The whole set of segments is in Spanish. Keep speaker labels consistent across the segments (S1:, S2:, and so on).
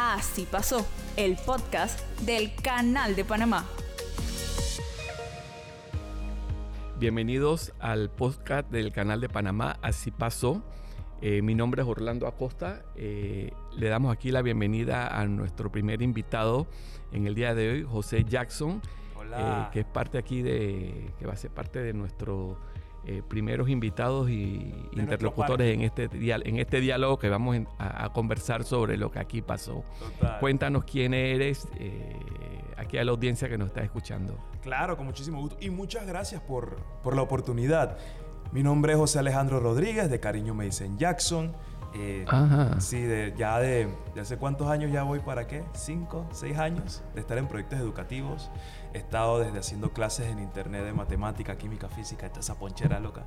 S1: Así pasó, el podcast del Canal de Panamá.
S2: Bienvenidos al podcast del Canal de Panamá, Así pasó. Eh, mi nombre es Orlando Acosta. Eh, le damos aquí la bienvenida a nuestro primer invitado en el día de hoy, José Jackson, eh, que es parte aquí de, que va a ser parte de nuestro eh, primeros invitados y interlocutores en este, en este diálogo que vamos a, conversar sobre lo que aquí pasó. Cuéntanos quién eres, eh, aquí a la audiencia que nos está escuchando.
S3: Claro, con muchísimo gusto. Y muchas gracias por, por la oportunidad. Mi nombre es José Alejandro Rodríguez, de cariño me dicen Jackson. Eh, sí, de, ya de, de, hace cuántos años ya voy para qué? ¿Cinco? ¿Seis años? De estar en proyectos educativos. He estado desde haciendo clases en internet de matemática, química, física, toda esa ponchera loca.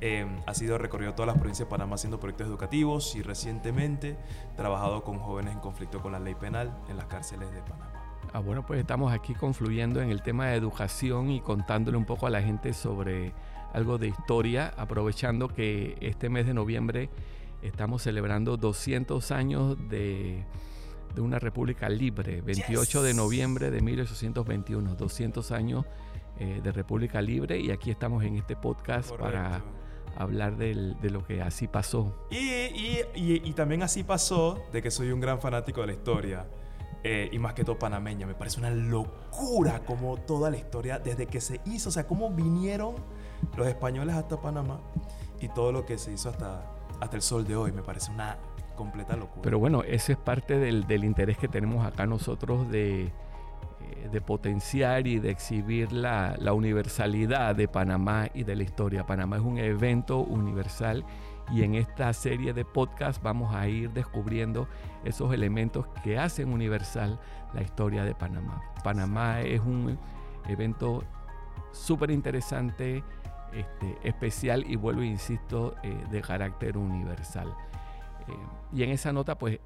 S3: Eh, ha sido recorrido todas las provincias de Panamá haciendo proyectos educativos y recientemente trabajado con jóvenes en conflicto con la ley penal en las cárceles de Panamá.
S2: Ah, bueno, pues estamos aquí confluyendo en el tema de educación y contándole un poco a la gente sobre algo de historia, aprovechando que este mes de noviembre Estamos celebrando 200 años de, una república libre, 28 de noviembre de 1821, 200 años eh, de república libre y aquí estamos en este podcast para hablar de lo que así pasó.
S3: Y, también así pasó de que soy un gran fanático de la historia. Eh, y más que todo panameña. Me parece una locura como toda la historia, desde que se hizo, o sea, cómo vinieron los españoles hasta Panamá y todo lo que se hizo hasta, hasta el sol de hoy. Me parece una completa locura.
S2: Pero bueno, ese es parte del, interés que tenemos acá nosotros de, eh, de potenciar y de exhibir la, la, universalidad de Panamá y de la historia. Panamá es un evento universal y en esta serie de podcasts vamos a ir descubriendo esos elementos que hacen universal la historia de Panamá. Panamá es un evento súper interesante este, especial y vuelvo, insisto, eh, de carácter universal. Eh, y en esa nota, pues,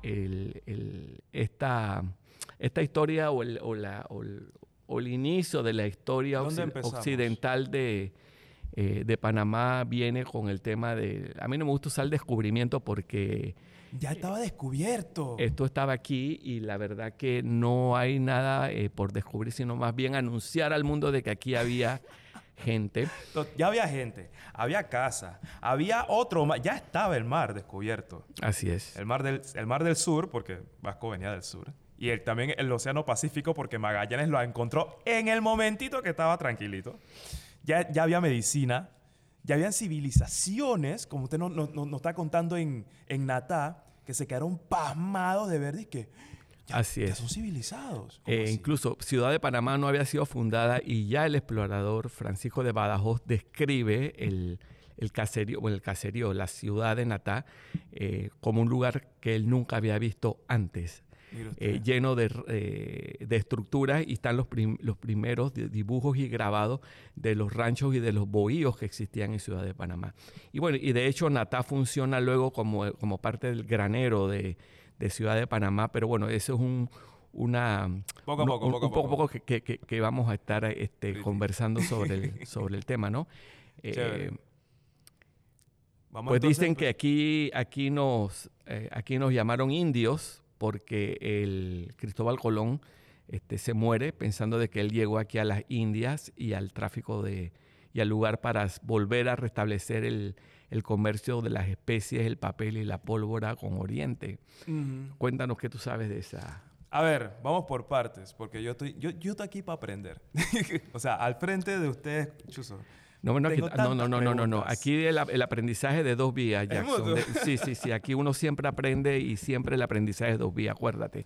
S2: esta, esta historia o el, o, el, inicio de la historia occidental de, eh, de Panamá viene con el tema de... A mí no me gusta usar descubrimiento porque...
S3: Ya estaba descubierto.
S2: Esto estaba aquí y la verdad que no hay nada por descubrir, sino más bien anunciar al mundo de que aquí había gente.
S3: Ya había gente, había casa, había otro mar, ya estaba el mar descubierto.
S2: Así es.
S3: El mar del, el mar del sur, porque Vasco venía del sur. Y el, también el Océano Pacífico, porque Magallanes lo encontró en el momentito que estaba tranquilito. Ya, ya había medicina, ya habían civilizaciones, como usted nos no, está contando en, en Natá, que se quedaron pasmados de ver y que
S2: así es.
S3: son civilizados.
S2: Eh, incluso Ciudad de Panamá no había sido fundada y ya el explorador Francisco de Badajoz describe el, caserío, o el caserío, la ciudad de Natá, eh, como un lugar que él nunca había visto antes. Eh, lleno de, de, estructuras y están los, los primeros dibujos y grabados de los ranchos y de los bohíos que existían en Ciudad de Panamá. Y bueno, y de hecho Natá funciona luego como, como parte del granero de, de Ciudad de Panamá, pero bueno, eso es un, una
S3: poco a poco, poco,
S2: poco, poco. que, que, vamos a estar este, conversando sobre el, sobre el tema, ¿no? Eh, pues dicen que aquí, aquí, nos, eh, aquí nos llamaron indios porque el Cristóbal Colón este, se muere pensando de que él llegó aquí a las Indias y al tráfico de y al lugar para volver a restablecer el, el comercio de las especies, el papel y la pólvora con Oriente. Cuéntanos qué tú sabes de esa.
S3: A ver, vamos por partes, porque yo estoy, yo, yo estoy aquí para aprender. o sea, al frente de ustedes, Chuso.
S2: No, no, no, no, no, no, no, Aquí el, el, aprendizaje de dos vías, Jackson. sí, sí, sí. Aquí uno siempre aprende y siempre el aprendizaje de dos vías, acuérdate.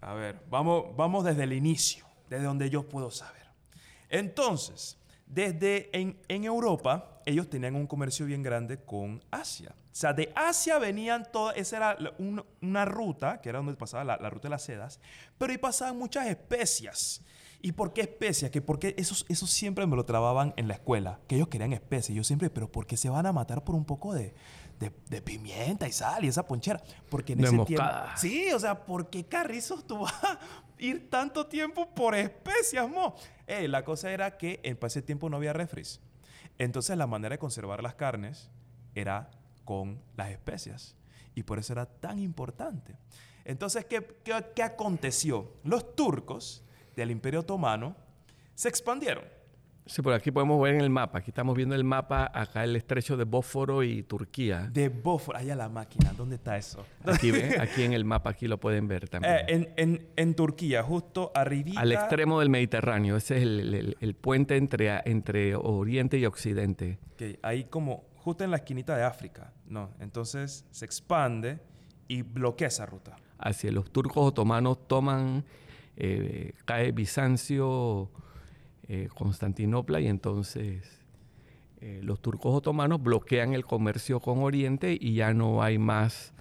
S3: A ver, vamos, vamos desde el inicio, desde donde yo puedo saber. Entonces, desde en, Europa, ellos tenían un comercio bien grande con Asia. O sea, de Asia venían todas, esa era una ruta, que era donde pasaba la, ruta de las sedas, pero ahí pasaban muchas especias. ¿Y por qué especias? Que porque eso, eso siempre me lo trababan en la escuela, que ellos querían especias. Yo siempre, pero ¿por qué se van a matar por un poco de, de, pimienta y sal y esa ponchera? Porque en ese tiempo... Sí, o sea, ¿por qué carrizos tú vas a ir tanto tiempo por especias, mo? Eh, la cosa era que en ese tiempo no había refris. Entonces la manera de conservar las carnes era con las especias. y por eso era tan importante. Entonces, ¿qué, qué, qué aconteció? Los turcos del Imperio Otomano se expandieron.
S2: Sí, por aquí podemos ver en el mapa. Aquí estamos viendo el mapa, acá el estrecho de Bósforo y Turquía.
S3: De Bósforo, allá la máquina, ¿dónde está eso?
S2: Aquí, ven, aquí en el mapa, aquí lo pueden ver también.
S3: Eh, en, en, en, Turquía, justo arribita.
S2: Al extremo del Mediterráneo. Ese es el, el, el puente entre, entre Oriente y Occidente.
S3: Okay, ahí como justo en la esquinita de África, ¿no? Entonces se expande y bloquea esa ruta.
S2: Así es, los turcos otomanos toman, eh, cae Bizancio, eh, Constantinopla y entonces eh, los turcos otomanos bloquean el comercio con Oriente y ya no hay más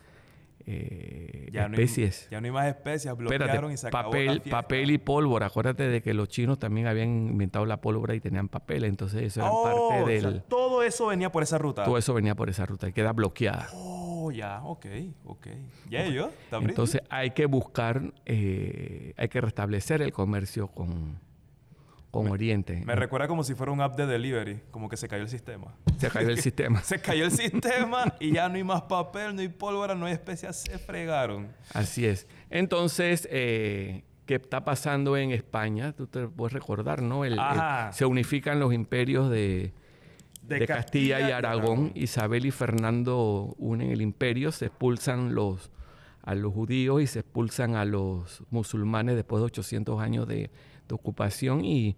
S2: eh,
S3: ya
S2: especies.
S3: No hay, ya no hay más especies, bloquearon
S2: Espérate,
S3: y se acabó
S2: papel,
S3: la
S2: papel y pólvora. Acuérdate de que los chinos también habían inventado la pólvora y tenían papel, entonces eso era
S3: Oh,
S2: parte
S3: o
S2: del...
S3: sea, todo eso venía por esa ruta.
S2: todo eso venía por esa ruta y queda bloqueada.
S3: Oh, ya, ok, ok. Ya yo, también.
S2: Entonces hay que buscar, eh, hay que restablecer el comercio con, con Oriente.
S3: Me recuerda como si fuera un app de delivery, como que se cayó el sistema.
S2: Se cayó el sistema.
S3: Se cayó el sistema y ya no hay más papel, no hay pólvora, no hay especias, se fregaron.
S2: Así es. Entonces, eh, ¿qué está pasando en España? Tú te puedes recordar, ¿no? El- se unifican los imperios de,
S3: De
S2: de
S3: Castilla
S2: Castilla, y. Aragón. Isabel y Fernando unen el imperio, se expulsan los, a los judíos y se expulsan a los musulmanes después de 800 años de, de ocupación y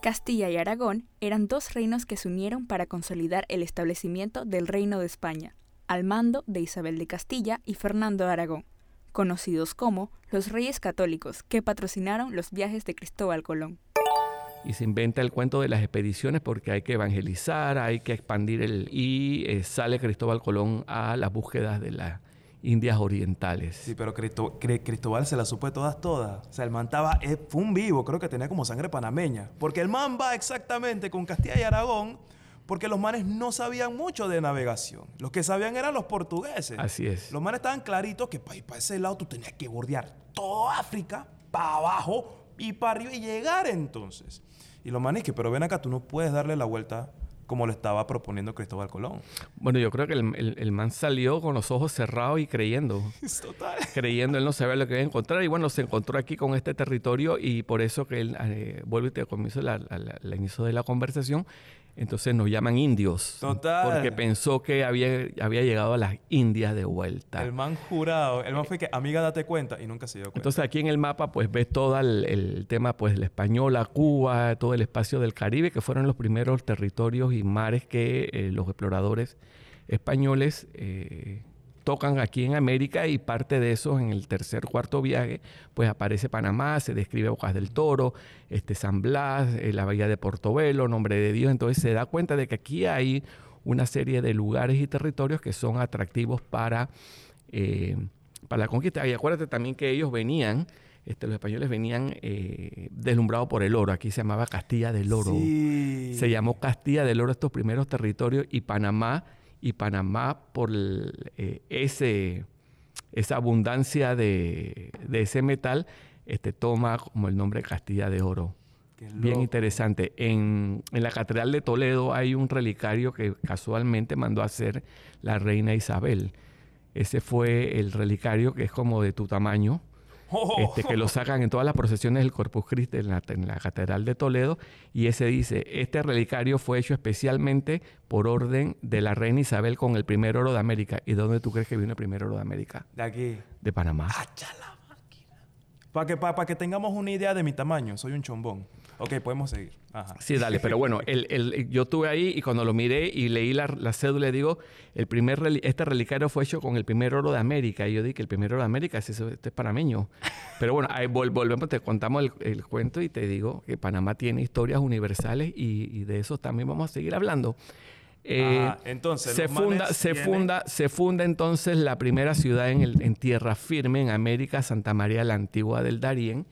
S1: Castilla y Aragón eran dos reinos que se unieron para consolidar el establecimiento del Reino de España, al mando de Isabel de Castilla y Fernando de Aragón, conocidos como los Reyes Católicos que patrocinaron los viajes de Cristóbal Colón.
S2: Y se inventa el cuento de las expediciones porque hay que evangelizar, hay que expandir el... Y eh, sale Cristóbal Colón a las búsquedas de las Indias Orientales.
S3: Sí, pero Cristo- Cristóbal se la supo de todas, todas. O sea, el man estaba, eh, fue un vivo, creo que tenía como sangre panameña. Porque el man va exactamente con Castilla y Aragón, porque los manes no sabían mucho de navegación. Los que sabían eran los portugueses.
S2: Así es.
S3: Los manes estaban claritos que para para ese lado tú tenías que bordear todo África, para abajo y para arriba y llegar entonces. Y los manes que, pero ven acá, tú no puedes darle la vuelta como lo estaba proponiendo Cristóbal Colón.
S2: Bueno, yo creo que el, el- el man salió con los ojos cerrados y creyendo.
S3: Total.
S2: creyendo, él no sabía lo que iba a encontrar. Y bueno, se encontró aquí con este territorio y por eso que él, eh, vuelvo y te comienzo la, la- la- el inicio de la conversación, entonces nos llaman indios.
S3: Total.
S2: Porque pensó que había, había llegado a las Indias de vuelta.
S3: El man jurado, el man fue que, amiga, date cuenta, y nunca se dio cuenta.
S2: Entonces aquí en el mapa pues ves todo el, el tema pues la española, Cuba, todo el espacio del Caribe que fueron los primeros territorios y mares que eh, los exploradores españoles eh, tocan aquí en América y parte de eso en el tercer cuarto viaje pues aparece Panamá, se describe Bocas del Toro, este San Blas, eh, la bahía de Portobelo, Nombre de Dios, entonces se da cuenta de que aquí hay una serie de lugares y territorios que son atractivos para eh, para la conquista. Y acuérdate también que ellos venían, este, los españoles venían eh, deslumbrados por el oro. Aquí se llamaba Castilla del Oro.
S3: Sí.
S2: Se llamó Castilla del Oro estos primeros territorios y Panamá, y Panamá por eh, ese, esa abundancia de, de ese metal, este, toma como el nombre Castilla de Oro. Bien interesante. En, en la Catedral de Toledo hay un relicario que casualmente mandó a hacer la reina Isabel. Ese fue el relicario que es como de tu tamaño, este, que lo sacan en todas las procesiones del Corpus Christi en la, en la Catedral de Toledo. Y ese dice, este relicario fue hecho especialmente por orden de la reina Isabel con el primer oro de América. ¿Y dónde tú crees que vino el primer oro de América?
S3: De aquí.
S2: De Panamá.
S3: Para que, pa- pa que tengamos una idea de mi tamaño, soy un chombón. Ok, podemos seguir. Ajá.
S2: Sí, dale, pero bueno, el, el- yo estuve ahí y cuando lo miré y leí la, la cédula, digo, el primer este relicario fue hecho con el primer oro de América. Y yo dije, el primer oro de América, si eso, este es panameño. Pero bueno, ahí vol- volvemos, te contamos el, el cuento y te digo que Panamá tiene historias universales y, y de eso también vamos a seguir hablando. Eh,
S3: entonces,
S2: se funda, se
S3: tienen-
S2: funda, se funda entonces la primera ciudad en, el- en tierra firme en América, Santa María la Antigua del Darién.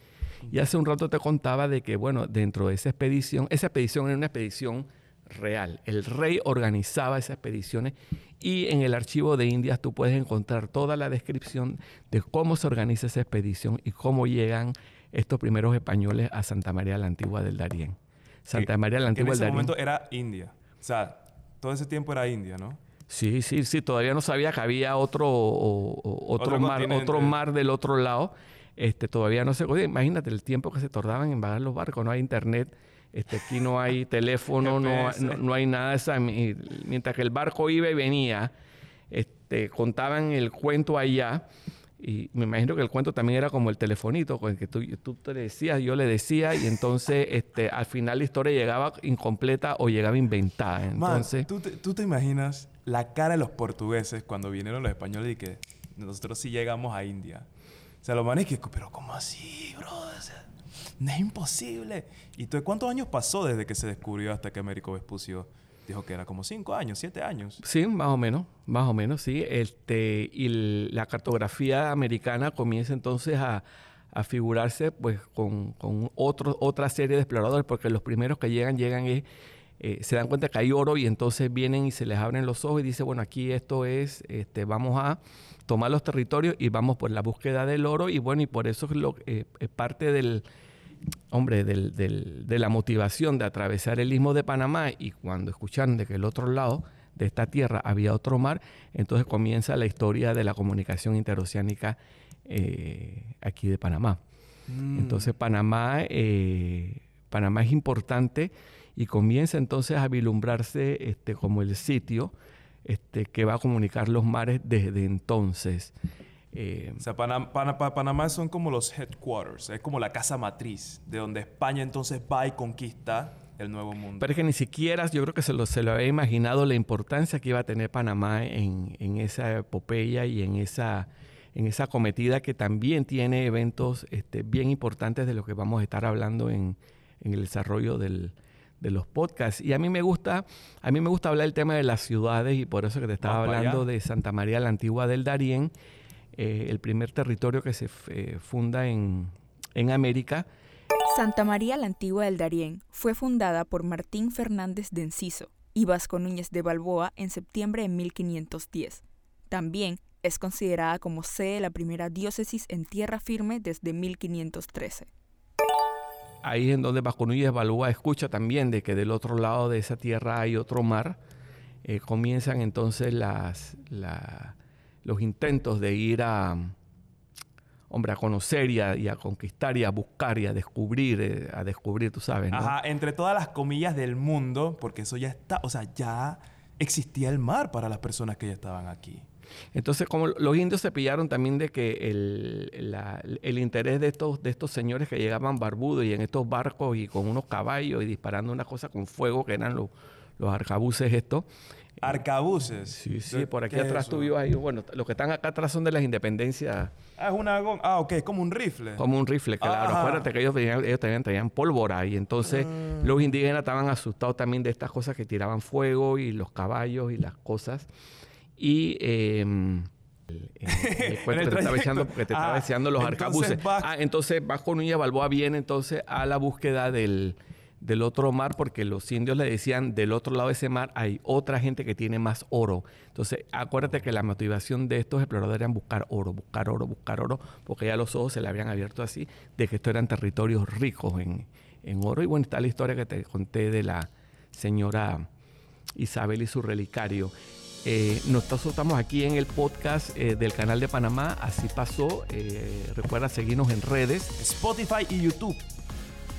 S2: Y hace un rato te contaba de que, bueno, dentro de esa expedición, esa expedición era una expedición real. El rey organizaba esas expediciones y en el archivo de Indias tú puedes encontrar toda la descripción de cómo se organiza esa expedición y cómo llegan estos primeros españoles a Santa María la Antigua del Darién. Santa María la
S3: en
S2: Antigua del
S3: ese
S2: Darién.
S3: momento era India. O sea, todo ese tiempo era India, ¿no?
S2: Sí, sí, sí, todavía no sabía que había otro, otro,
S3: Otro
S2: mar,
S3: continente.
S2: otro mar del otro lado. Este, todavía no se... Oye, imagínate el tiempo que se tardaban en bajar los barcos, no hay internet, este, aquí no hay teléfono, no, no, no hay nada esa... mi- Mientras que el barco iba y venía, este, contaban el cuento allá y me imagino que el cuento también era como el telefonito, con el que tú, tú te decías, yo le decía y entonces este, al final la historia llegaba incompleta o llegaba inventada.
S3: Man,
S2: Entonces...
S3: ¿tú, te, tú te imaginas la cara de los portugueses cuando vinieron los españoles y que nosotros sí llegamos a India? Sea, los manes pero ¿cómo así, bro? Es imposible. ¿Y entonces cuántos años pasó desde que se descubrió hasta que Américo Vespucio dijo que era como cinco años, siete años?
S2: Sí, más o menos, más o menos, sí. Este, y la cartografía americana comienza entonces a, a figurarse pues con, con otro- otra serie de exploradores, porque los primeros que llegan, llegan es, eh, se dan cuenta que hay oro y entonces vienen y se les abren los ojos y dicen, bueno, aquí esto es, este, vamos a tomar los territorios y vamos por la búsqueda del oro y bueno, y por eso es lo, eh, es parte del, hombre, del- del- de la motivación de atravesar el istmo de Panamá y cuando escucharon de que el otro lado de esta tierra había otro mar, entonces comienza la historia de la comunicación interoceánica eh, aquí de Panamá.
S3: Mm.
S2: Entonces Panamá, Panamá es importante y comienza entonces a vislumbrarse este, como el sitio este, que va a comunicar los mares desde entonces. Eh,
S3: O sea, Panam- Pana- Pa- Panamá son como los headquarters, es como la casa matriz, de donde España entonces va y conquista el nuevo mundo.
S2: Pero es que ni siquiera yo creo que se lo, se lo había imaginado la importancia que iba a tener Panamá en, en esa epopeya y en esa, en esa cometida que también tiene eventos este, bien importantes de los que vamos a estar hablando en, en el desarrollo del- de los podcasts. Y a mí me gusta, a mí me gusta hablar del tema de las ciudades y por eso que te estaba
S3: Vamos para
S2: hablando de Santa María la Antigua del Darién, eh, el primer territorio que se eh, funda en, en América.
S1: Santa María la Antigua del Darién fue fundada por Martín Fernández de Enciso y Vasco Núñez de Balboa en septiembre de 1510. También es considerada como sede de la primera diócesis en tierra firme desde 1513.
S2: Ahí es donde Núñez Balúa escucha también de que del otro lado de esa tierra hay otro mar. Eh, comienzan entonces los intentos de ir a, hombre, a conocer y a, y a conquistar y a buscar y a descubrir, eh, a descubrir, tú sabes, ¿no?
S3: Ajá, entre todas las comillas del mundo, porque eso ya está, o sea, ya existía el mar para las personas que ya estaban aquí.
S2: Entonces, como los indios se pillaron también de que el, la- el interés de estos, de estos señores que llegaban barbudos y en estos barcos y con unos caballos y disparando una cosa con fuego, que eran los, los arcabuces estos.
S3: Arcabuces.
S2: Sí, sí,
S3: ¿Qué-
S2: por aquí
S3: es
S2: atrás tú vivas ahí. Bueno, los que están acá atrás son de las independencias,
S3: Ah, es una Ah, ok, es como un rifle.
S2: como un rifle, claro.
S3: Ajá.
S2: Acuérdate que ellos, tenían, ellos también traían pólvora y entonces
S3: Mm.
S2: los indígenas estaban asustados también de estas cosas que tiraban fuego y los caballos y las cosas. Y eh, el, el- te estaba echando porque te
S3: Ah,
S2: estaba echando los
S3: entonces
S2: arcabuces.
S3: Vas-
S2: Ah, entonces Vasco Núñez Balboa viene entonces a la búsqueda del, del otro mar porque los indios le decían del otro lado de ese mar hay otra gente que tiene más oro. Entonces acuérdate que la motivación de estos exploradores era buscar oro, buscar oro, buscar oro, porque ya los ojos se le habían abierto así de que estos eran territorios ricos en, en oro. Y bueno, está la historia que te conté de la señora Isabel y su relicario. Eh, nosotros estamos aquí en el podcast eh, del canal de Panamá, así pasó. Eh, recuerda seguirnos en redes
S3: Spotify y YouTube.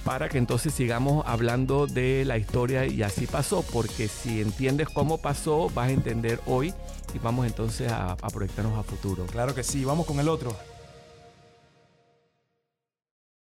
S2: para que entonces sigamos hablando de la historia y así pasó, porque si entiendes cómo pasó, vas a entender hoy y vamos entonces a, a proyectarnos a futuro.
S3: Claro que sí, vamos con el otro.